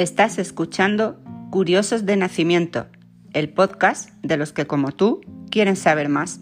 Estás escuchando Curiosos de Nacimiento, el podcast de los que como tú quieren saber más.